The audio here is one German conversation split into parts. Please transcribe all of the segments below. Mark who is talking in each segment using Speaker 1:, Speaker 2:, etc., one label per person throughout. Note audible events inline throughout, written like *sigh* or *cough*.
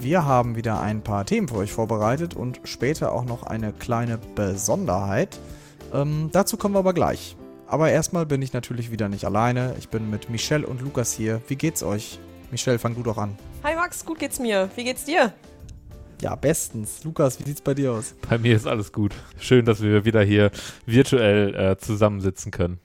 Speaker 1: Wir haben wieder ein paar Themen für euch vorbereitet und später auch noch eine kleine Besonderheit. Ähm, dazu kommen wir aber gleich. Aber erstmal bin ich natürlich wieder nicht alleine. Ich bin mit Michelle und Lukas hier. Wie geht's euch? Michelle, fang du doch an.
Speaker 2: Hi Max, gut geht's mir. Wie geht's dir?
Speaker 1: Ja, bestens. Lukas, wie sieht's bei dir aus?
Speaker 3: Bei mir ist alles gut. Schön, dass wir wieder hier virtuell äh, zusammensitzen können.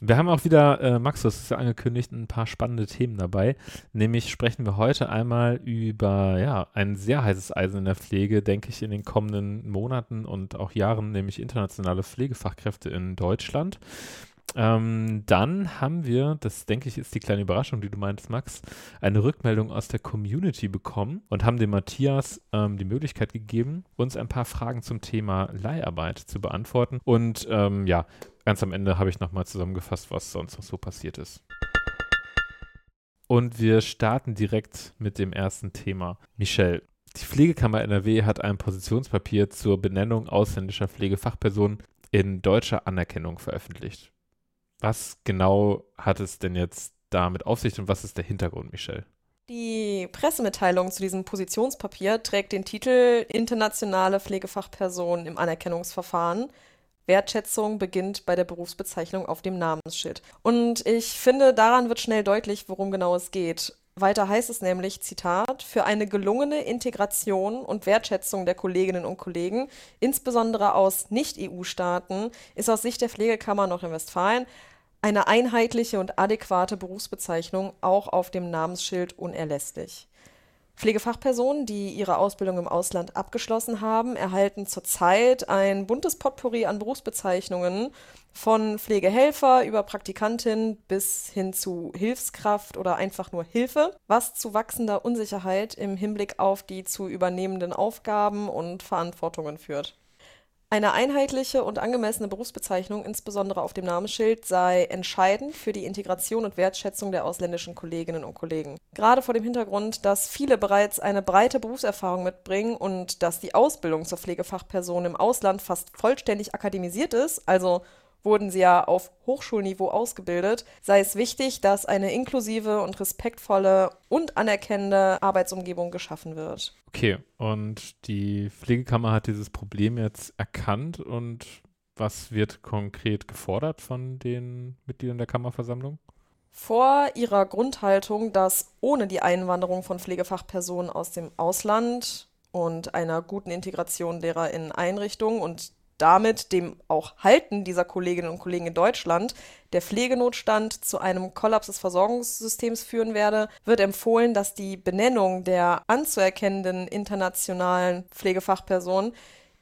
Speaker 3: Wir haben auch wieder, äh, Max, hast es ja angekündigt, ein paar spannende Themen dabei. Nämlich sprechen wir heute einmal über ja, ein sehr heißes Eisen in der Pflege, denke ich, in den kommenden Monaten und auch Jahren, nämlich internationale Pflegefachkräfte in Deutschland. Ähm, dann haben wir, das denke ich ist die kleine Überraschung, die du meintest, Max, eine Rückmeldung aus der Community bekommen und haben dem Matthias ähm, die Möglichkeit gegeben, uns ein paar Fragen zum Thema Leiharbeit zu beantworten. Und ähm, ja, ganz am Ende habe ich nochmal zusammengefasst, was sonst noch so passiert ist. Und wir starten direkt mit dem ersten Thema. Michelle, die Pflegekammer NRW hat ein Positionspapier zur Benennung ausländischer Pflegefachpersonen in deutscher Anerkennung veröffentlicht. Was genau hat es denn jetzt damit auf sich und was ist der Hintergrund, Michelle?
Speaker 2: Die Pressemitteilung zu diesem Positionspapier trägt den Titel Internationale Pflegefachpersonen im Anerkennungsverfahren. Wertschätzung beginnt bei der Berufsbezeichnung auf dem Namensschild. Und ich finde, daran wird schnell deutlich, worum genau es geht. Weiter heißt es nämlich, Zitat, für eine gelungene Integration und Wertschätzung der Kolleginnen und Kollegen, insbesondere aus Nicht-EU-Staaten, ist aus Sicht der Pflegekammer Nordrhein-Westfalen eine einheitliche und adäquate Berufsbezeichnung auch auf dem Namensschild unerlässlich. Pflegefachpersonen, die ihre Ausbildung im Ausland abgeschlossen haben, erhalten zurzeit ein buntes Potpourri an Berufsbezeichnungen von Pflegehelfer über Praktikantin bis hin zu Hilfskraft oder einfach nur Hilfe, was zu wachsender Unsicherheit im Hinblick auf die zu übernehmenden Aufgaben und Verantwortungen führt. Eine einheitliche und angemessene Berufsbezeichnung, insbesondere auf dem Namensschild, sei entscheidend für die Integration und Wertschätzung der ausländischen Kolleginnen und Kollegen. Gerade vor dem Hintergrund, dass viele bereits eine breite Berufserfahrung mitbringen und dass die Ausbildung zur Pflegefachperson im Ausland fast vollständig akademisiert ist, also wurden sie ja auf Hochschulniveau ausgebildet, sei es wichtig, dass eine inklusive und respektvolle und anerkennende Arbeitsumgebung geschaffen wird.
Speaker 3: Okay, und die Pflegekammer hat dieses Problem jetzt erkannt und was wird konkret gefordert von den Mitgliedern der Kammerversammlung?
Speaker 2: Vor ihrer Grundhaltung, dass ohne die Einwanderung von Pflegefachpersonen aus dem Ausland und einer guten Integration derer in Einrichtungen und damit dem auch Halten dieser Kolleginnen und Kollegen in Deutschland der Pflegenotstand zu einem Kollaps des Versorgungssystems führen werde, wird empfohlen, dass die Benennung der anzuerkennenden internationalen Pflegefachperson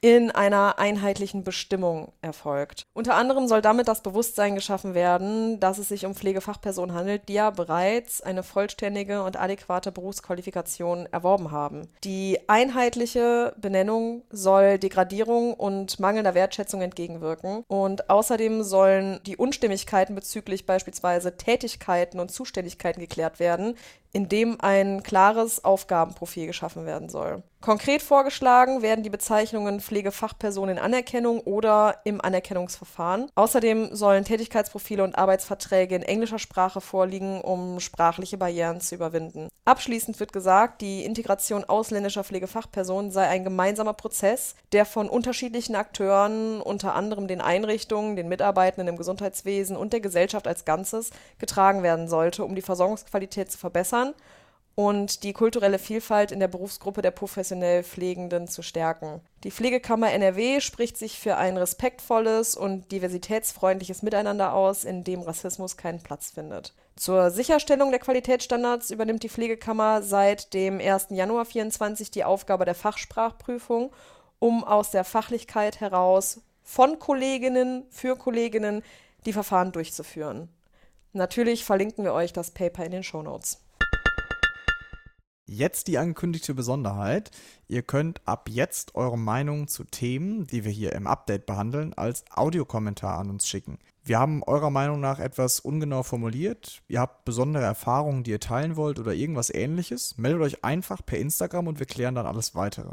Speaker 2: in einer einheitlichen Bestimmung erfolgt. Unter anderem soll damit das Bewusstsein geschaffen werden, dass es sich um Pflegefachpersonen handelt, die ja bereits eine vollständige und adäquate Berufsqualifikation erworben haben. Die einheitliche Benennung soll Degradierung und mangelnder Wertschätzung entgegenwirken und außerdem sollen die Unstimmigkeiten bezüglich beispielsweise Tätigkeiten und Zuständigkeiten geklärt werden, indem ein klares Aufgabenprofil geschaffen werden soll. Konkret vorgeschlagen werden die Bezeichnungen Pflegefachperson in Anerkennung oder im Anerkennungsverfahren. Außerdem sollen Tätigkeitsprofile und Arbeitsverträge in englischer Sprache vorliegen, um sprachliche Barrieren zu überwinden. Abschließend wird gesagt, die Integration ausländischer Pflegefachpersonen sei ein gemeinsamer Prozess, der von unterschiedlichen Akteuren, unter anderem den Einrichtungen, den Mitarbeitenden im Gesundheitswesen und der Gesellschaft als Ganzes, getragen werden sollte, um die Versorgungsqualität zu verbessern und die kulturelle Vielfalt in der Berufsgruppe der professionell Pflegenden zu stärken. Die Pflegekammer NRW spricht sich für ein respektvolles und diversitätsfreundliches Miteinander aus, in dem Rassismus keinen Platz findet. Zur Sicherstellung der Qualitätsstandards übernimmt die Pflegekammer seit dem 1. Januar 2024 die Aufgabe der Fachsprachprüfung, um aus der Fachlichkeit heraus von Kolleginnen für Kolleginnen die Verfahren durchzuführen. Natürlich verlinken wir euch das Paper in den Show Notes.
Speaker 1: Jetzt die angekündigte Besonderheit. Ihr könnt ab jetzt eure Meinung zu Themen, die wir hier im Update behandeln, als Audiokommentar an uns schicken. Wir haben eurer Meinung nach etwas ungenau formuliert. Ihr habt besondere Erfahrungen, die ihr teilen wollt oder irgendwas ähnliches. Meldet euch einfach per Instagram und wir klären dann alles weitere.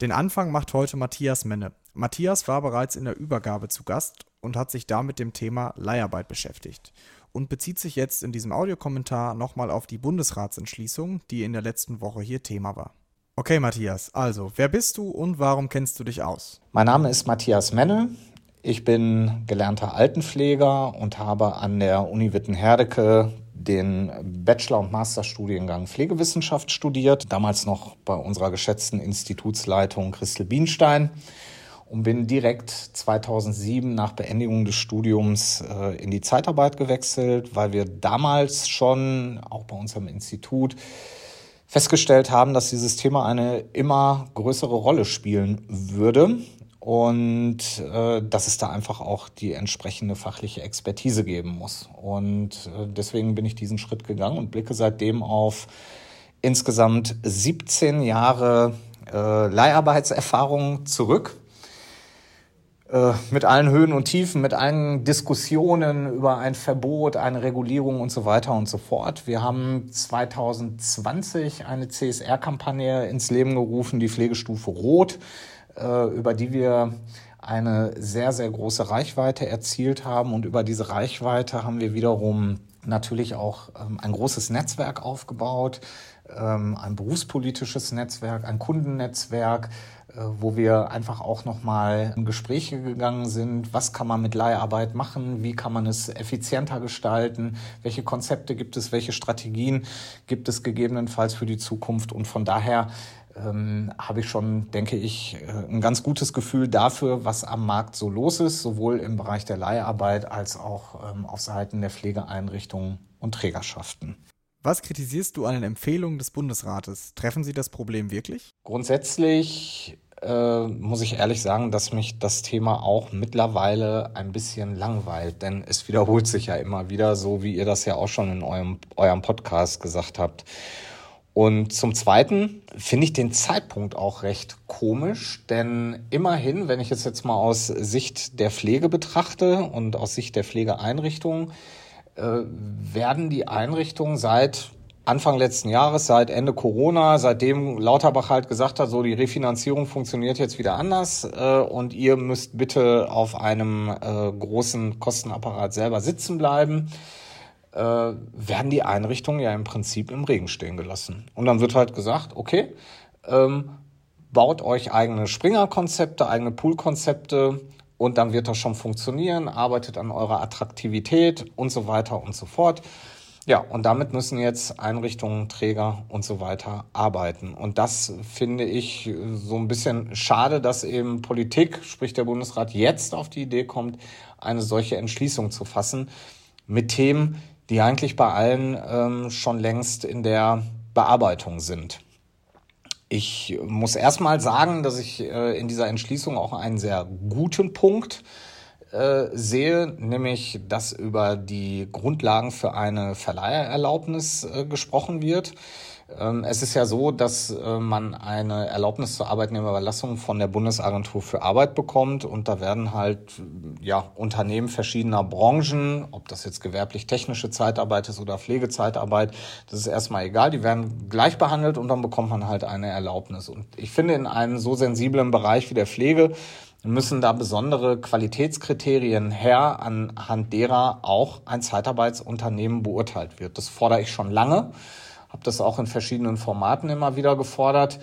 Speaker 1: Den Anfang macht heute Matthias Menne. Matthias war bereits in der Übergabe zu Gast und hat sich da mit dem Thema Leiharbeit beschäftigt und bezieht sich jetzt in diesem Audiokommentar nochmal auf die Bundesratsentschließung, die in der letzten Woche hier Thema war. Okay, Matthias, also, wer bist du und warum kennst du dich aus?
Speaker 4: Mein Name ist Matthias Menne. Ich bin gelernter Altenpfleger und habe an der Uni Witten-Herdecke den Bachelor- und Masterstudiengang Pflegewissenschaft studiert, damals noch bei unserer geschätzten Institutsleitung Christel Bienstein und bin direkt 2007 nach Beendigung des Studiums äh, in die Zeitarbeit gewechselt, weil wir damals schon, auch bei unserem Institut, festgestellt haben, dass dieses Thema eine immer größere Rolle spielen würde und äh, dass es da einfach auch die entsprechende fachliche Expertise geben muss. Und äh, deswegen bin ich diesen Schritt gegangen und blicke seitdem auf insgesamt 17 Jahre äh, Leiharbeitserfahrung zurück mit allen Höhen und Tiefen, mit allen Diskussionen über ein Verbot, eine Regulierung und so weiter und so fort. Wir haben 2020 eine CSR-Kampagne ins Leben gerufen, die Pflegestufe Rot, äh, über die wir eine sehr, sehr große Reichweite erzielt haben. Und über diese Reichweite haben wir wiederum natürlich auch ähm, ein großes Netzwerk aufgebaut, ähm, ein berufspolitisches Netzwerk, ein Kundennetzwerk, äh, wo wir einfach auch nochmal in Gespräche gegangen sind. Was kann man mit Leiharbeit machen? Wie kann man es effizienter gestalten? Welche Konzepte gibt es? Welche Strategien gibt es gegebenenfalls für die Zukunft? Und von daher ähm, habe ich schon, denke ich, äh, ein ganz gutes Gefühl dafür, was am Markt so los ist, sowohl im Bereich der Leiharbeit als auch ähm, auf Seiten der Pflegeeinrichtungen und Trägerschaften.
Speaker 1: Was kritisierst du an den Empfehlungen des Bundesrates? Treffen sie das Problem wirklich?
Speaker 4: Grundsätzlich äh, muss ich ehrlich sagen, dass mich das Thema auch mittlerweile ein bisschen langweilt, denn es wiederholt sich ja immer wieder, so wie ihr das ja auch schon in eurem, eurem Podcast gesagt habt. Und zum Zweiten finde ich den Zeitpunkt auch recht komisch, denn immerhin, wenn ich es jetzt mal aus Sicht der Pflege betrachte und aus Sicht der Pflegeeinrichtungen, äh, werden die Einrichtungen seit Anfang letzten Jahres, seit Ende Corona, seitdem Lauterbach halt gesagt hat, so die Refinanzierung funktioniert jetzt wieder anders äh, und ihr müsst bitte auf einem äh, großen Kostenapparat selber sitzen bleiben, äh, werden die Einrichtungen ja im Prinzip im Regen stehen gelassen. Und dann wird halt gesagt, okay, ähm, baut euch eigene Springer-Konzepte, eigene Pool-Konzepte, und dann wird das schon funktionieren, arbeitet an eurer Attraktivität und so weiter und so fort. Ja, und damit müssen jetzt Einrichtungen, Träger und so weiter arbeiten. Und das finde ich so ein bisschen schade, dass eben Politik, sprich der Bundesrat, jetzt auf die Idee kommt, eine solche Entschließung zu fassen mit Themen, die eigentlich bei allen ähm, schon längst in der Bearbeitung sind. Ich muss erstmal sagen, dass ich äh, in dieser Entschließung auch einen sehr guten Punkt äh, sehe, nämlich dass über die Grundlagen für eine Verleihererlaubnis äh, gesprochen wird. Ähm, es ist ja so, dass äh, man eine Erlaubnis zur Arbeitnehmerüberlassung von der Bundesagentur für Arbeit bekommt und da werden halt ja Unternehmen verschiedener Branchen, ob das jetzt gewerblich-technische Zeitarbeit ist oder Pflegezeitarbeit, das ist erstmal egal, die werden gleich behandelt und dann bekommt man halt eine Erlaubnis. Und ich finde in einem so sensiblen Bereich wie der Pflege müssen da besondere Qualitätskriterien her, anhand derer auch ein Zeitarbeitsunternehmen beurteilt wird. Das fordere ich schon lange habe das auch in verschiedenen Formaten immer wieder gefordert.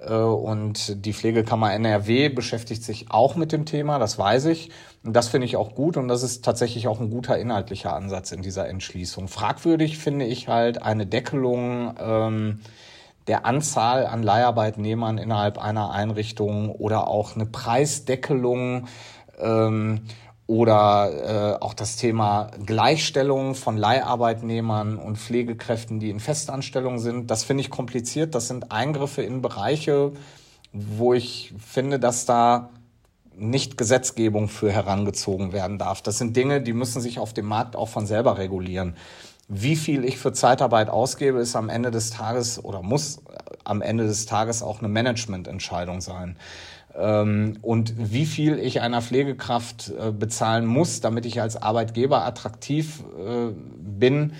Speaker 4: Äh, und die Pflegekammer NRW beschäftigt sich auch mit dem Thema, das weiß ich. Und das finde ich auch gut und das ist tatsächlich auch ein guter inhaltlicher Ansatz in dieser Entschließung. Fragwürdig finde ich halt eine Deckelung ähm, der Anzahl an Leiharbeitnehmern innerhalb einer Einrichtung oder auch eine Preisdeckelung. Ähm, oder äh, auch das Thema Gleichstellung von Leiharbeitnehmern und Pflegekräften, die in Festanstellung sind. Das finde ich kompliziert. Das sind Eingriffe in Bereiche, wo ich finde, dass da nicht Gesetzgebung für herangezogen werden darf. Das sind Dinge, die müssen sich auf dem Markt auch von selber regulieren. Wie viel ich für Zeitarbeit ausgebe, ist am Ende des Tages oder muss am Ende des Tages auch eine Managemententscheidung sein. Ähm, und wie viel ich einer Pflegekraft äh, bezahlen muss, damit ich als Arbeitgeber attraktiv äh, bin,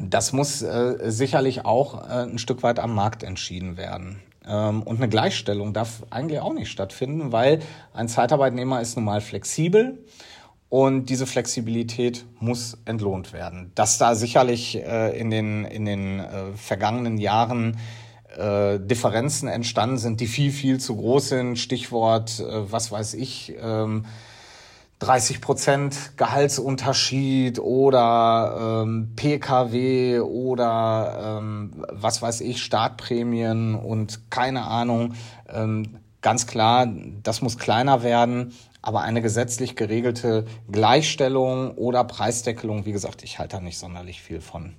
Speaker 4: das muss äh, sicherlich auch ein Stück weit am Markt entschieden werden. Ähm, und eine Gleichstellung darf eigentlich auch nicht stattfinden, weil ein Zeitarbeitnehmer ist nun mal flexibel und diese Flexibilität muss entlohnt werden. Dass da sicherlich in den, in den vergangenen Jahren äh, Differenzen entstanden sind, die viel, viel zu groß sind. Stichwort, äh, was weiß ich, ähm, 30 Prozent Gehaltsunterschied oder ähm, PKW oder ähm, was weiß ich, Startprämien und keine Ahnung. Ähm, ganz klar, das muss kleiner werden. Aber eine gesetzlich geregelte Gleichstellung oder Preisdeckelung, wie gesagt, ich halte da nicht sonderlich viel von.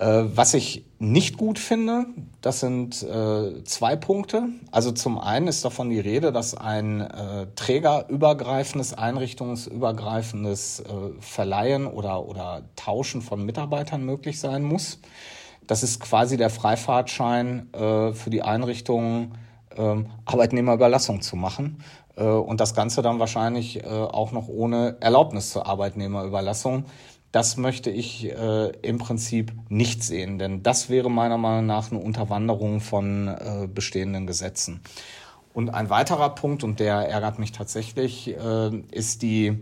Speaker 4: Äh, was ich nicht gut finde, das sind äh, zwei Punkte. Also zum einen ist davon die Rede, dass ein äh, trägerübergreifendes, einrichtungsübergreifendes Verleihen oder, oder Tauschen von Mitarbeitern möglich sein muss. Das ist quasi der Freifahrtschein für die Einrichtung, ähm, Arbeitnehmerüberlassung zu machen. Äh, und das Ganze dann wahrscheinlich auch noch ohne Erlaubnis zur Arbeitnehmerüberlassung. Das möchte ich äh, im Prinzip nicht sehen, denn das wäre meiner Meinung nach eine Unterwanderung von äh, bestehenden Gesetzen. Und ein weiterer Punkt, und der ärgert mich tatsächlich, äh, ist die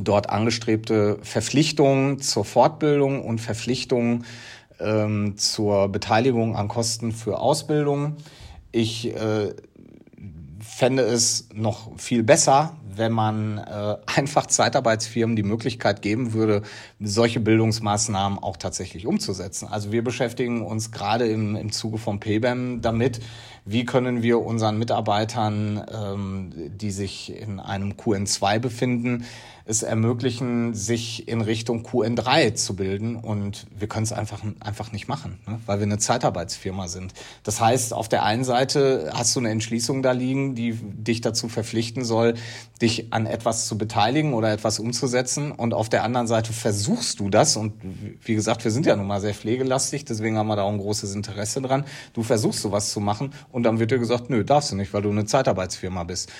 Speaker 4: dort angestrebte Verpflichtung zur Fortbildung und Verpflichtung ähm, zur Beteiligung an Kosten für Ausbildung. Ich äh, fände es noch viel besser, wenn man äh, *laughs* einfach Zeitarbeitsfirmen die Möglichkeit geben würde, solche Bildungsmaßnahmen auch tatsächlich umzusetzen. Also wir beschäftigen uns gerade im, im Zuge von PBEM damit, wie können wir unseren Mitarbeitern, ähm, die sich in einem QN2 befinden, es ermöglichen, sich in Richtung QN3 zu bilden. Und wir können es einfach, einfach nicht machen, ne? weil wir eine Zeitarbeitsfirma sind. Das heißt, auf der einen Seite hast du eine Entschließung da liegen, die dich dazu verpflichten soll, dich an etwas zu beteiligen oder etwas umzusetzen. Und auf der anderen Seite versuchst du das. Und wie gesagt, wir sind ja nun mal sehr pflegelastig, deswegen haben wir da auch ein großes Interesse dran. Du versuchst sowas zu machen und dann wird dir gesagt, nö, darfst du nicht, weil du eine Zeitarbeitsfirma bist.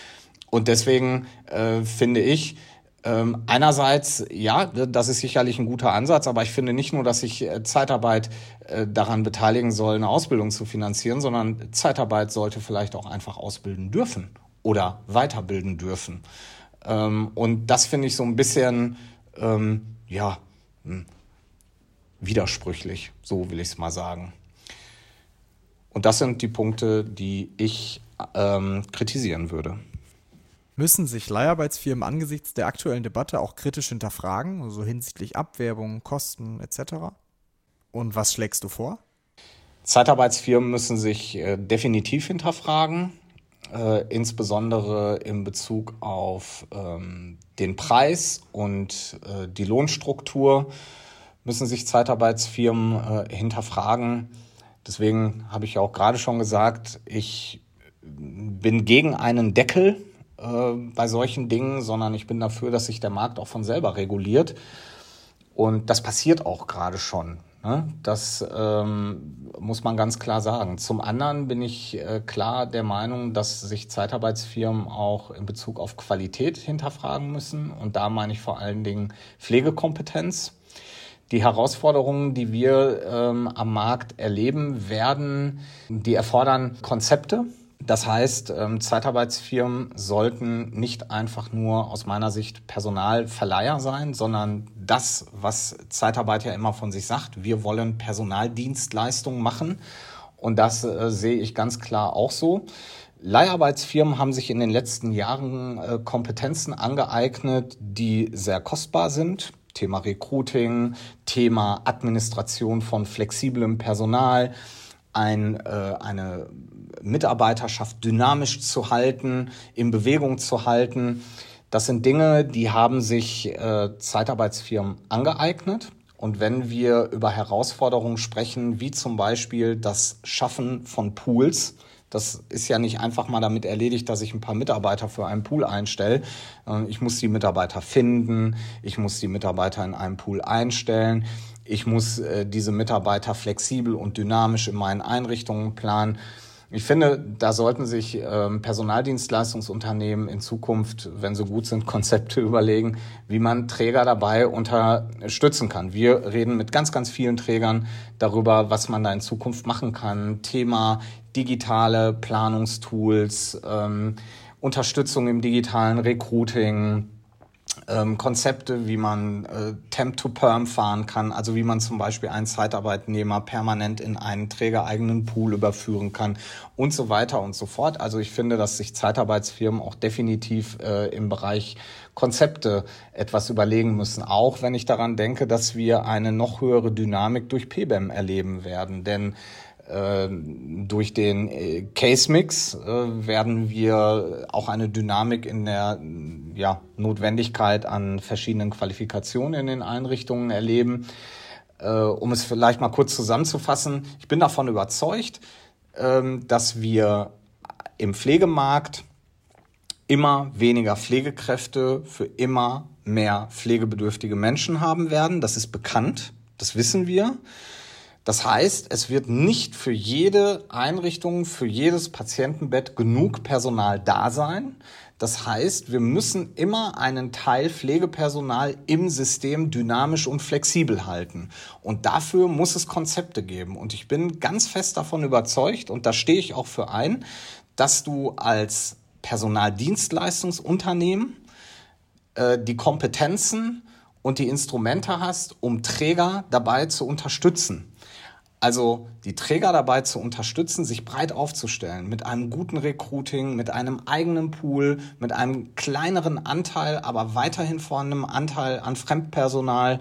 Speaker 4: Und deswegen äh, finde ich, ähm, einerseits, ja, das ist sicherlich ein guter Ansatz, aber ich finde nicht nur, dass sich äh, Zeitarbeit äh, daran beteiligen soll, eine Ausbildung zu finanzieren, sondern Zeitarbeit sollte vielleicht auch einfach ausbilden dürfen oder weiterbilden dürfen. Ähm, und das finde ich so ein bisschen, ähm, ja, hm, widersprüchlich, so will ich es mal sagen. Und das sind die Punkte, die ich ähm, kritisieren würde
Speaker 1: müssen sich Leiharbeitsfirmen angesichts der aktuellen Debatte auch kritisch hinterfragen, also hinsichtlich Abwerbung, Kosten etc. Und was schlägst du vor?
Speaker 4: Zeitarbeitsfirmen müssen sich äh, definitiv hinterfragen, äh, insbesondere in Bezug auf ähm, den Preis und äh, die Lohnstruktur müssen sich Zeitarbeitsfirmen äh, hinterfragen. Deswegen habe ich auch gerade schon gesagt, ich bin gegen einen Deckel äh, bei solchen Dingen, sondern ich bin dafür, dass sich der Markt auch von selber reguliert. Und das passiert auch gerade schon. Ne? Das ähm, muss man ganz klar sagen. Zum anderen bin ich äh, klar der Meinung, dass sich Zeitarbeitsfirmen auch in Bezug auf Qualität hinterfragen müssen. Und da meine ich vor allen Dingen Pflegekompetenz. Die Herausforderungen, die wir ähm, am Markt erleben werden, die erfordern Konzepte, das heißt, ähm, Zeitarbeitsfirmen sollten nicht einfach nur aus meiner Sicht Personalverleiher sein, sondern das, was Zeitarbeit ja immer von sich sagt, wir wollen Personaldienstleistungen machen. Und das äh, sehe ich ganz klar auch so. Leiharbeitsfirmen haben sich in den letzten Jahren äh, Kompetenzen angeeignet, die sehr kostbar sind. Thema Recruiting, Thema Administration von flexiblem Personal, ein, äh, eine Mitarbeiterschaft dynamisch zu halten, in Bewegung zu halten. Das sind Dinge, die haben sich äh, Zeitarbeitsfirmen angeeignet. Und wenn wir über Herausforderungen sprechen, wie zum Beispiel das Schaffen von Pools, das ist ja nicht einfach mal damit erledigt, dass ich ein paar Mitarbeiter für einen Pool einstelle. Ich muss die Mitarbeiter finden, ich muss die Mitarbeiter in einem Pool einstellen, ich muss äh, diese Mitarbeiter flexibel und dynamisch in meinen Einrichtungen planen. Ich finde, da sollten sich ähm, Personaldienstleistungsunternehmen in Zukunft, wenn sie gut sind, Konzepte *laughs* überlegen, wie man Träger dabei unterstützen kann. Wir reden mit ganz, ganz vielen Trägern darüber, was man da in Zukunft machen kann. Thema digitale Planungstools, ähm, Unterstützung im digitalen Recruiting, ähm, Konzepte, wie man äh, Temp to Perm fahren kann, also wie man zum Beispiel einen Zeitarbeitnehmer permanent in einen trägereigenen Pool überführen kann und so weiter und so fort. Also ich finde, dass sich Zeitarbeitsfirmen auch definitiv äh, im Bereich Konzepte etwas überlegen müssen, auch wenn ich daran denke, dass wir eine noch höhere Dynamik durch PBEM erleben werden. Denn durch den äh, Case Mix äh, werden wir auch eine Dynamik in der ja, Notwendigkeit an verschiedenen Qualifikationen in den Einrichtungen erleben. Um es vielleicht mal kurz zusammenzufassen, ich bin davon überzeugt, ähm, dass wir im Pflegemarkt immer weniger Pflegekräfte für immer mehr pflegebedürftige Menschen haben werden. Das ist bekannt, das wissen wir. Das heißt, es wird nicht für jede Einrichtung, für jedes Patientenbett genug Personal da sein. Das heißt, wir müssen immer einen Teil Pflegepersonal im System dynamisch und flexibel halten. Und dafür muss es Konzepte geben. Und ich bin ganz fest davon überzeugt, und da stehe ich auch für ein, dass du als Personaldienstleistungsunternehmen äh, die Kompetenzen und die Instrumente hast, um Träger dabei zu unterstützen. Also die Träger dabei zu unterstützen, sich breit aufzustellen, mit einem guten Recruiting, mit einem eigenen Pool, mit einem kleineren Anteil, aber weiterhin vorhandenem Anteil an Fremdpersonal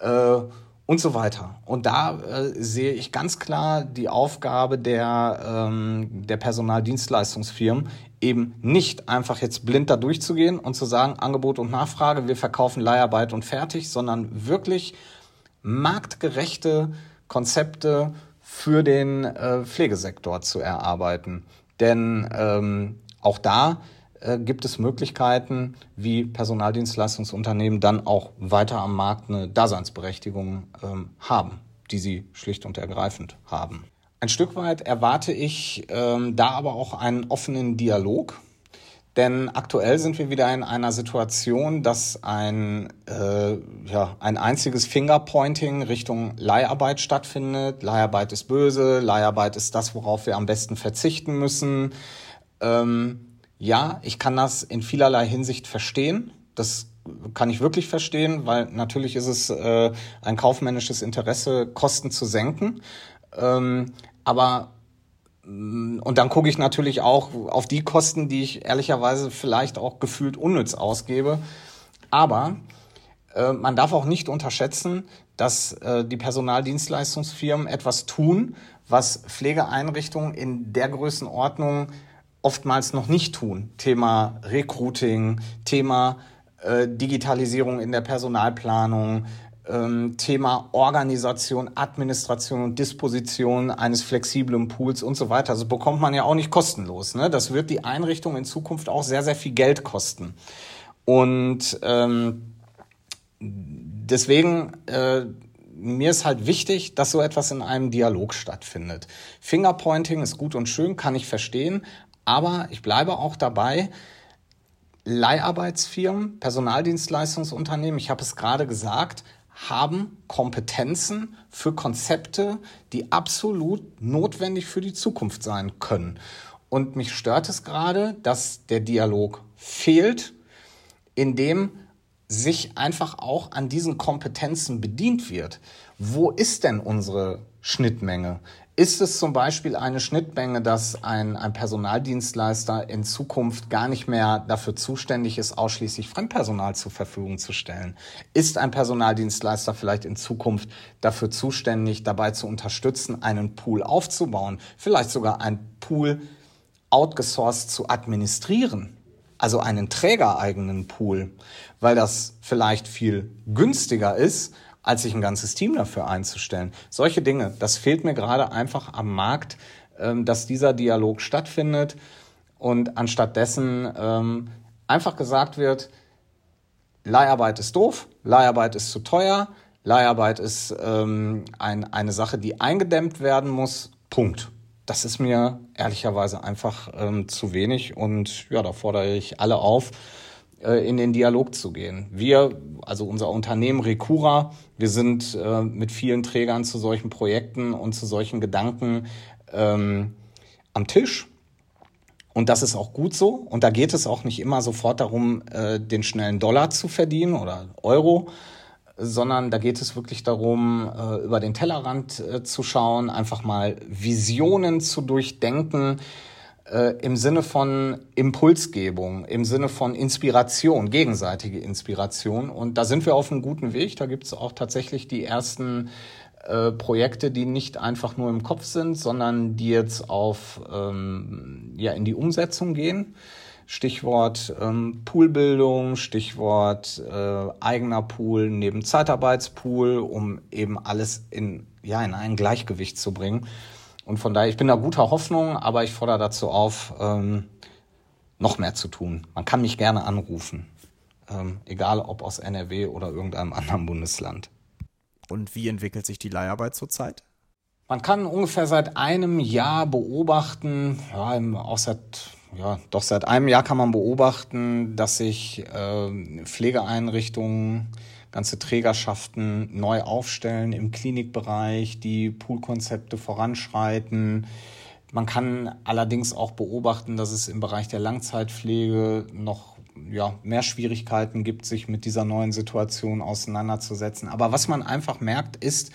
Speaker 4: äh, und so weiter. Und da äh, sehe ich ganz klar die Aufgabe der, ähm, der Personaldienstleistungsfirmen, eben nicht einfach jetzt blind da durchzugehen und zu sagen, Angebot und Nachfrage, wir verkaufen Leiharbeit und fertig, sondern wirklich marktgerechte Konzepte für den äh, Pflegesektor zu erarbeiten. Denn ähm, auch da äh, gibt es Möglichkeiten, wie Personaldienstleistungsunternehmen dann auch weiter am Markt eine Daseinsberechtigung ähm, haben, die sie schlicht und ergreifend haben. Ein Stück weit erwarte ich ähm, da aber auch einen offenen Dialog denn aktuell sind wir wieder in einer Situation, dass ein, äh, ja, ein einziges Fingerpointing Richtung Leiharbeit stattfindet. Leiharbeit ist böse, Leiharbeit ist das, worauf wir am besten verzichten müssen. Ähm, ja, ich kann das in vielerlei Hinsicht verstehen. Das kann ich wirklich verstehen, weil natürlich ist es äh, ein kaufmännisches Interesse, Kosten zu senken. Ähm, aber und dann gucke ich natürlich auch auf die Kosten, die ich ehrlicherweise vielleicht auch gefühlt unnütz ausgebe. Aber äh, man darf auch nicht unterschätzen, dass äh, die Personaldienstleistungsfirmen etwas tun, was Pflegeeinrichtungen in der Größenordnung oftmals noch nicht tun. Thema Recruiting, Thema äh, Digitalisierung in der Personalplanung, Thema Organisation, Administration und Disposition eines flexiblen Pools und so weiter. Also bekommt man ja auch nicht kostenlos. Ne? Das wird die Einrichtung in Zukunft auch sehr, sehr viel Geld kosten. Und ähm, deswegen äh, mir ist halt wichtig, dass so etwas in einem Dialog stattfindet. Fingerpointing ist gut und schön, kann ich verstehen, aber ich bleibe auch dabei, Leiharbeitsfirmen, Personaldienstleistungsunternehmen, ich habe es gerade gesagt, haben Kompetenzen für Konzepte, die absolut notwendig für die Zukunft sein können. Und mich stört es gerade, dass der Dialog fehlt, in dem sich einfach auch an diesen Kompetenzen bedient wird. Wo ist denn unsere Schnittmenge? Ist es zum Beispiel eine Schnittmenge, dass ein, ein Personaldienstleister in Zukunft gar nicht mehr dafür zuständig ist, ausschließlich Fremdpersonal zur Verfügung zu stellen? Ist ein Personaldienstleister vielleicht in Zukunft dafür zuständig, dabei zu unterstützen, einen Pool aufzubauen, vielleicht sogar ein Pool outgesourced zu administrieren? Also einen trägereigenen Pool, weil das vielleicht viel günstiger ist, als sich ein ganzes Team dafür einzustellen. Solche Dinge, das fehlt mir gerade einfach am Markt, ähm, dass dieser Dialog stattfindet und anstatt dessen ähm, einfach gesagt wird, Leiharbeit ist doof, Leiharbeit ist zu teuer, Leiharbeit ist ähm, ein, eine Sache, die eingedämmt werden muss. Punkt. Das ist mir ehrlicherweise einfach ähm, zu wenig und ja, da fordere ich alle auf, in den Dialog zu gehen. Wir, also unser Unternehmen Recura, wir sind äh, mit vielen Trägern zu solchen Projekten und zu solchen Gedanken ähm, am Tisch. Und das ist auch gut so. Und da geht es auch nicht immer sofort darum, äh, den schnellen Dollar zu verdienen oder Euro, sondern da geht es wirklich darum, äh, über den Tellerrand äh, zu schauen, einfach mal Visionen zu durchdenken, äh, im Sinne von Impulsgebung, im Sinne von Inspiration, gegenseitige Inspiration. Und da sind wir auf einem guten Weg. Da gibt es auch tatsächlich die ersten äh, Projekte, die nicht einfach nur im Kopf sind, sondern die jetzt auf ähm, ja in die Umsetzung gehen. Stichwort ähm, Poolbildung, Stichwort äh, eigener Pool neben Zeitarbeitspool, um eben alles in ja in ein Gleichgewicht zu bringen. Und von daher, ich bin da guter Hoffnung, aber ich fordere dazu auf, ähm, noch mehr zu tun. Man kann mich gerne anrufen, ähm, egal ob aus NRW oder irgendeinem anderen Bundesland.
Speaker 1: Und wie entwickelt sich die Leiharbeit zurzeit?
Speaker 4: Man kann ungefähr seit einem Jahr beobachten, ja, auch seit, ja, doch seit einem Jahr kann man beobachten, dass sich äh, Pflegeeinrichtungen ganze Trägerschaften neu aufstellen im Klinikbereich, die Poolkonzepte voranschreiten. Man kann allerdings auch beobachten, dass es im Bereich der Langzeitpflege noch ja, mehr Schwierigkeiten gibt, sich mit dieser neuen Situation auseinanderzusetzen. Aber was man einfach merkt, ist,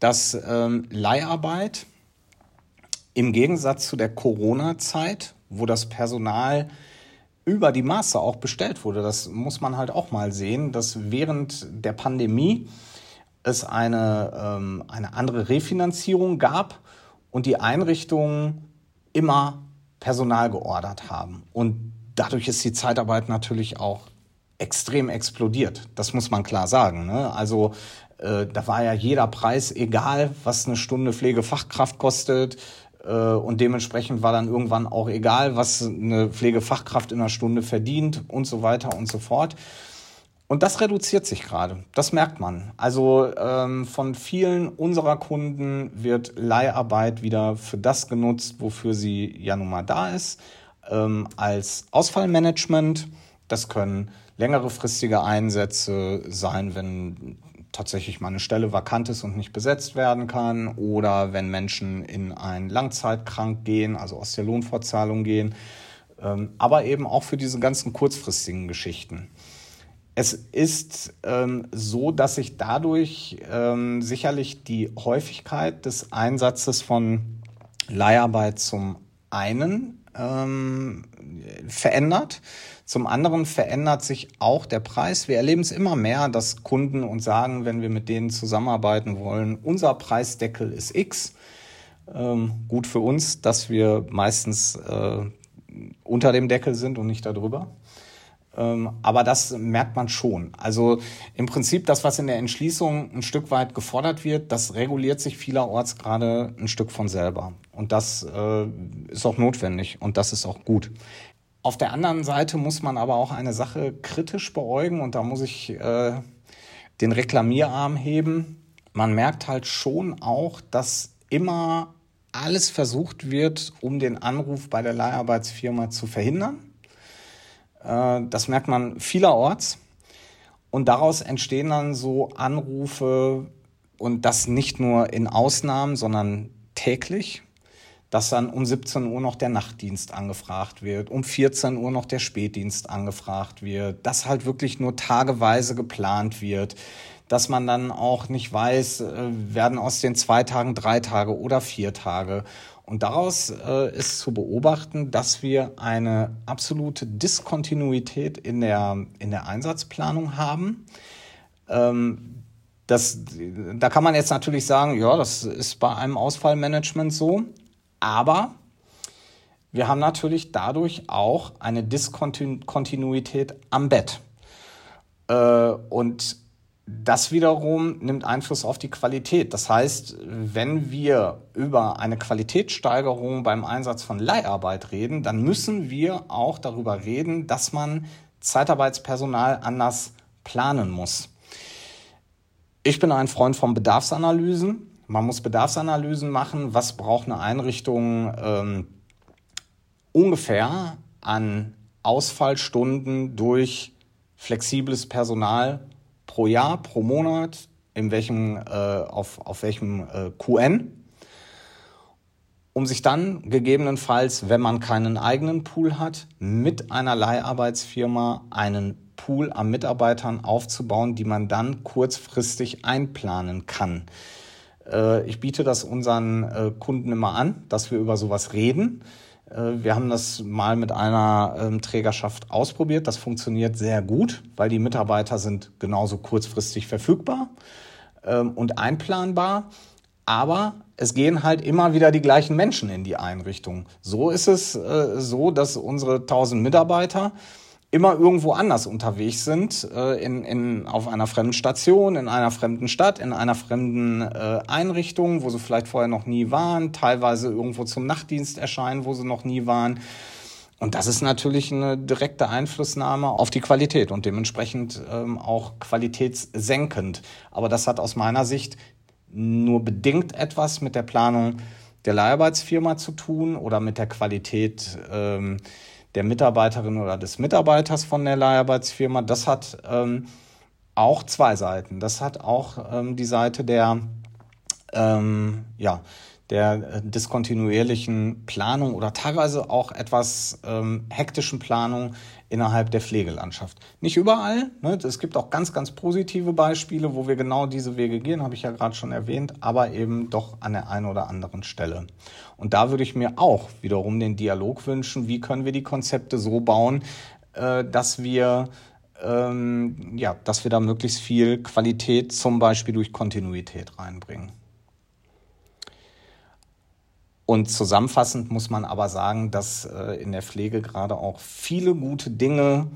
Speaker 4: dass ähm, Leiharbeit im Gegensatz zu der Corona-Zeit, wo das Personal über die Maße auch bestellt wurde. Das muss man halt auch mal sehen, dass während der Pandemie es eine, ähm, eine andere Refinanzierung gab und die Einrichtungen immer Personal geordert haben. Und dadurch ist die Zeitarbeit natürlich auch extrem explodiert. Das muss man klar sagen. Ne? Also äh, da war ja jeder Preis egal, was eine Stunde Pflegefachkraft kostet. Äh, und dementsprechend war dann irgendwann auch egal, was eine Pflegefachkraft in einer Stunde verdient und so weiter und so fort. Und das reduziert sich gerade. Das merkt man. Also ähm, von vielen unserer Kunden wird Leiharbeit wieder für das genutzt, wofür sie ja nun mal da ist, ähm, als Ausfallmanagement. Das können längere fristige Einsätze sein, wenn tatsächlich mal eine Stelle vakant ist und nicht besetzt werden kann oder wenn Menschen in ein Langzeitkrank gehen, also aus der Lohnfortzahlung gehen, ähm, aber eben auch für diese ganzen kurzfristigen Geschichten. Es ist ähm, so, dass sich dadurch ähm, sicherlich die Häufigkeit des Einsatzes von Leiharbeit zum einen ähm, verändert. Zum anderen verändert sich auch der Preis. Wir erleben es immer mehr, dass Kunden uns sagen, wenn wir mit denen zusammenarbeiten wollen, unser Preisdeckel ist X. Ähm, gut für uns, dass wir meistens äh, unter dem Deckel sind und nicht darüber. Ähm, aber das merkt man schon. Also im Prinzip das, was in der Entschließung ein Stück weit gefordert wird, das reguliert sich vielerorts gerade ein Stück von selber. Und das äh, ist auch notwendig und das ist auch gut. Auf der anderen Seite muss man aber auch eine Sache kritisch beäugen und da muss ich äh, den Reklamierarm heben. Man merkt halt schon auch, dass immer alles versucht wird, um den Anruf bei der Leiharbeitsfirma zu verhindern. Äh, das merkt man vielerorts. Und daraus entstehen dann so Anrufe und das nicht nur in Ausnahmen, sondern täglich dass dann um 17 Uhr noch der Nachtdienst angefragt wird, um 14 Uhr noch der Spätdienst angefragt wird, dass halt wirklich nur tageweise geplant wird, dass man dann auch nicht weiß, äh, werden aus den zwei Tagen drei Tage oder vier Tage. Und daraus äh, ist zu beobachten, dass wir eine absolute Diskontinuität in der, in der Einsatzplanung haben. Ähm, das, da kann man jetzt natürlich sagen, ja, das ist bei einem Ausfallmanagement so, aber wir haben natürlich dadurch auch eine Diskontinuität am Bett. Äh, und das wiederum nimmt Einfluss auf die Qualität. Das heißt, wenn wir über eine Qualitätssteigerung beim Einsatz von Leiharbeit reden, dann müssen wir auch darüber reden, dass man Zeitarbeitspersonal anders planen muss. Ich bin ein Freund von Bedarfsanalysen. Man muss Bedarfsanalysen machen. Was braucht eine Einrichtung ähm, ungefähr an Ausfallstunden durch flexibles Personal pro Jahr, pro Monat, in welchem, äh, auf, auf welchem äh, QN, um sich dann gegebenenfalls, wenn man keinen eigenen Pool hat, mit einer Leiharbeitsfirma einen Pool an Mitarbeitern aufzubauen, die man dann kurzfristig einplanen kann. Äh, ich biete das unseren äh, Kunden immer an, dass wir über sowas reden. Äh, wir haben das mal mit einer ähm, Trägerschaft ausprobiert. Das funktioniert sehr gut, weil die Mitarbeiter sind genauso kurzfristig verfügbar ähm, und einplanbar. Aber es gehen halt immer wieder die gleichen Menschen in die Einrichtung. So ist es äh, so, dass unsere 1000 Mitarbeiter immer irgendwo anders unterwegs sind, äh, in, in, auf einer fremden Station, in einer fremden Stadt, in einer fremden äh, Einrichtung, wo sie vielleicht vorher noch nie waren, teilweise irgendwo zum Nachtdienst erscheinen, wo sie noch nie waren. Und das ist natürlich eine direkte Einflussnahme auf die Qualität und dementsprechend ähm, auch qualitätssenkend. Aber das hat aus meiner Sicht nur bedingt etwas mit der Planung der Leiharbeitsfirma zu tun oder mit der Qualität ähm, der Mitarbeiterin oder des Mitarbeiters von der Leiharbeitsfirma. Das hat ähm, auch zwei Seiten. Das hat auch ähm, die Seite der, ähm, ja, der äh, diskontinuierlichen Planung oder teilweise auch etwas ähm, hektischen Planung innerhalb der Pflegelandschaft. Nicht überall. Ne? Es gibt auch ganz, ganz positive Beispiele, wo wir genau diese Wege gehen, habe ich ja gerade schon erwähnt, aber eben doch an der einen oder anderen Stelle. Und da würde ich mir auch wiederum den Dialog wünschen, wie können wir die Konzepte so bauen, äh, dass wir ähm, ja, dass wir da möglichst viel Qualität zum Beispiel durch Kontinuität reinbringen. Und zusammenfassend muss man aber sagen, dass äh, in der Pflege gerade auch viele gute Dinge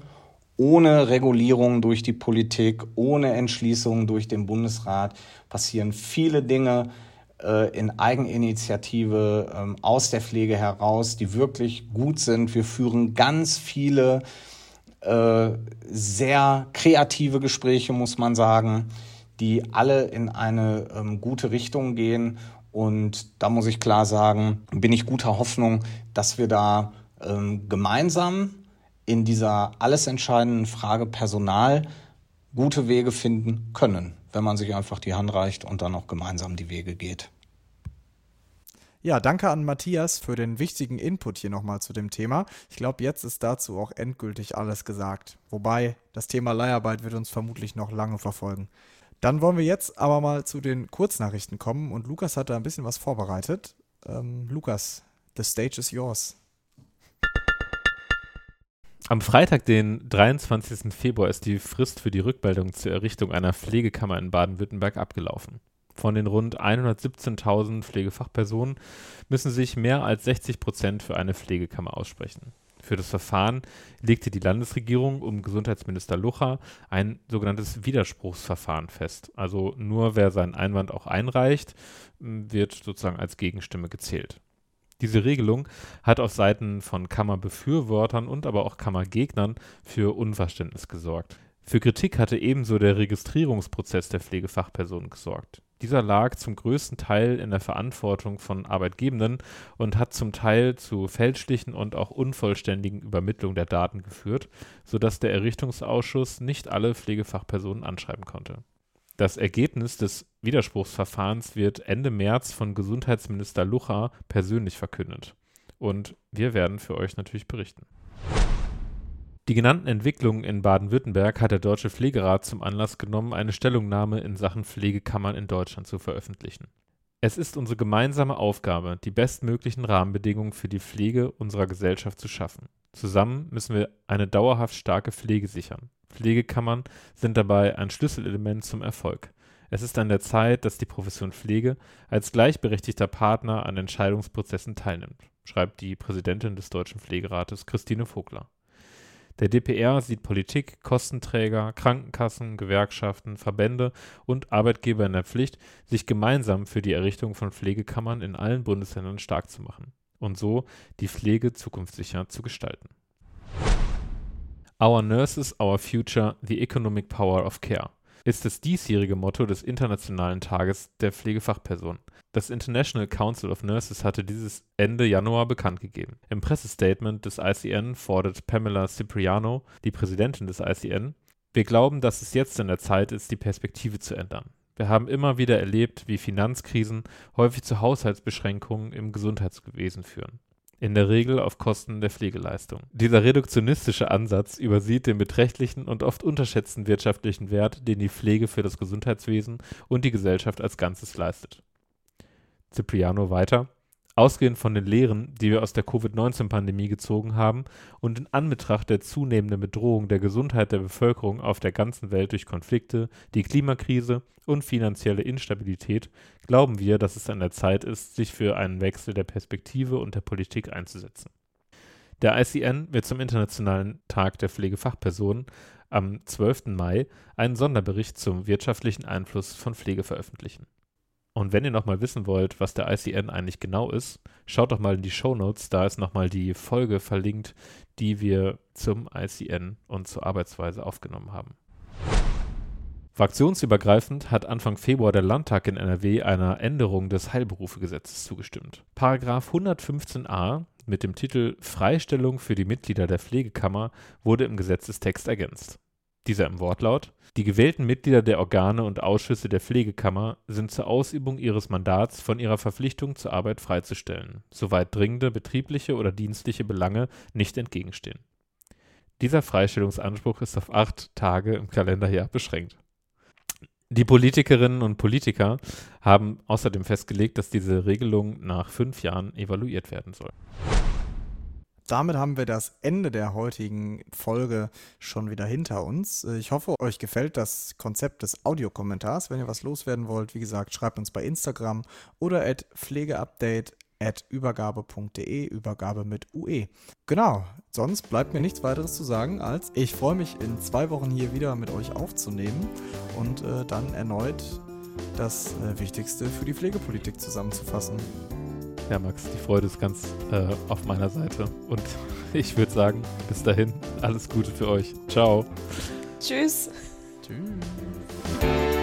Speaker 4: ohne Regulierung durch die Politik, ohne Entschließungen durch den Bundesrat passieren viele Dinge äh, in Eigeninitiative ähm, aus der Pflege heraus, die wirklich gut sind. Wir führen ganz viele äh, sehr kreative Gespräche, muss man sagen, die alle in eine ähm, gute Richtung gehen und da muss ich klar sagen, bin ich guter Hoffnung, dass wir da ähm, gemeinsam in dieser alles entscheidenden Frage Personal gute Wege finden können, wenn man sich einfach die Hand reicht und dann auch gemeinsam die Wege geht.
Speaker 1: Ja, danke an Matthias für den wichtigen Input hier nochmal zu dem Thema. Ich glaube, jetzt ist dazu auch endgültig alles gesagt. Wobei, das Thema Leiharbeit wird uns vermutlich noch lange verfolgen. Dann wollen wir jetzt aber mal zu den Kurznachrichten kommen und Lukas hat da ein bisschen was vorbereitet. Ähm, Lukas, the stage is yours.
Speaker 3: Am Freitag, den 23. Februar, ist die Frist für die Rückmeldung zur Errichtung einer Pflegekammer in Baden-Württemberg abgelaufen. Von den rund 117.000 Pflegefachpersonen müssen sich mehr als 60 Prozent für eine Pflegekammer aussprechen. Für das Verfahren legte die Landesregierung um Gesundheitsminister Lucha ein sogenanntes Widerspruchsverfahren fest. Also nur wer seinen Einwand auch einreicht, wird sozusagen als Gegenstimme gezählt. Diese Regelung hat auf Seiten von Kammerbefürwortern und aber auch Kammergegnern für Unverständnis gesorgt. Für Kritik hatte ebenso der Registrierungsprozess der Pflegefachpersonen gesorgt. Dieser lag zum größten Teil in der Verantwortung von Arbeitgebenden und hat zum Teil zu fälschlichen und auch unvollständigen Übermittlungen der Daten geführt, sodass der Errichtungsausschuss nicht alle Pflegefachpersonen anschreiben konnte. Das Ergebnis des Widerspruchsverfahrens wird Ende März von Gesundheitsminister Lucha persönlich verkündet. Und wir werden für euch natürlich berichten. Die genannten Entwicklungen in Baden-Württemberg hat der Deutsche Pflegerat zum Anlass genommen, eine Stellungnahme in Sachen Pflegekammern in Deutschland zu veröffentlichen. Es ist unsere gemeinsame Aufgabe, die bestmöglichen Rahmenbedingungen für die Pflege unserer Gesellschaft zu schaffen. Zusammen müssen wir eine dauerhaft starke Pflege sichern. Pflegekammern sind dabei ein Schlüsselelement zum Erfolg. Es ist an der Zeit, dass die Profession Pflege als gleichberechtigter Partner an Entscheidungsprozessen teilnimmt, schreibt die Präsidentin des Deutschen Pflegerates Christine Vogler. Der dpr sieht Politik, Kostenträger, Krankenkassen, Gewerkschaften, Verbände und Arbeitgeber in der Pflicht, sich gemeinsam für die Errichtung von Pflegekammern in allen Bundesländern stark zu machen und so die Pflege zukunftssicher zu gestalten. Our Nurses, Our Future, The Economic Power of Care ist das diesjährige Motto des Internationalen Tages der Pflegefachperson. Das International Council of Nurses hatte dieses Ende Januar bekannt gegeben. Im Pressestatement des ICN fordert Pamela Cipriano, die Präsidentin des ICN, wir glauben, dass es jetzt in der Zeit ist, die Perspektive zu ändern. Wir haben immer wieder erlebt, wie Finanzkrisen häufig zu Haushaltsbeschränkungen im Gesundheitswesen führen in der Regel auf Kosten der Pflegeleistung. Dieser reduktionistische Ansatz übersieht den beträchtlichen und oft unterschätzten wirtschaftlichen Wert, den die Pflege für das Gesundheitswesen und die Gesellschaft als Ganzes leistet. Cipriano weiter Ausgehend von den Lehren, die wir aus der Covid-19-Pandemie gezogen haben und in Anbetracht der zunehmenden Bedrohung der Gesundheit der Bevölkerung auf der ganzen Welt durch Konflikte, die Klimakrise und finanzielle Instabilität, glauben wir, dass es an der Zeit ist, sich für einen Wechsel der Perspektive und der Politik einzusetzen. Der ICN wird zum Internationalen Tag der Pflegefachpersonen am 12. Mai einen Sonderbericht zum wirtschaftlichen Einfluss von Pflege veröffentlichen. Und wenn ihr nochmal wissen wollt, was der ICN eigentlich genau ist, schaut doch mal in die Show Notes. Da ist nochmal die Folge verlinkt, die wir zum ICN und zur Arbeitsweise aufgenommen haben. Fraktionsübergreifend hat Anfang Februar der Landtag in NRW einer Änderung des Heilberufegesetzes zugestimmt. Paragraph 115a mit dem Titel Freistellung für die Mitglieder der Pflegekammer wurde im Gesetzestext ergänzt. Dieser im Wortlaut: Die gewählten Mitglieder der Organe und Ausschüsse der Pflegekammer sind zur Ausübung ihres Mandats von ihrer Verpflichtung zur Arbeit freizustellen, soweit dringende betriebliche oder dienstliche Belange nicht entgegenstehen. Dieser Freistellungsanspruch ist auf acht Tage im Kalenderjahr beschränkt. Die Politikerinnen und Politiker haben außerdem festgelegt, dass diese Regelung nach fünf Jahren evaluiert werden soll
Speaker 1: damit haben wir das Ende der heutigen Folge schon wieder hinter uns. Äh, ich hoffe, euch gefällt das Konzept des Audiokommentars. Wenn ihr was loswerden wollt, wie gesagt, schreibt uns bei Instagram oder at pflegeupdate at übergabe.de, Übergabe mit UE. Genau, sonst bleibt mir nichts weiteres zu sagen, als ich freue mich in zwei Wochen hier wieder mit euch aufzunehmen und äh, dann erneut das äh, Wichtigste für die Pflegepolitik zusammenzufassen.
Speaker 3: Ja, Max, die Freude ist ganz äh, auf meiner Seite. Und *laughs* ich würde sagen, bis dahin, alles Gute für euch. Ciao.
Speaker 2: Tschüss.
Speaker 1: Tschüss.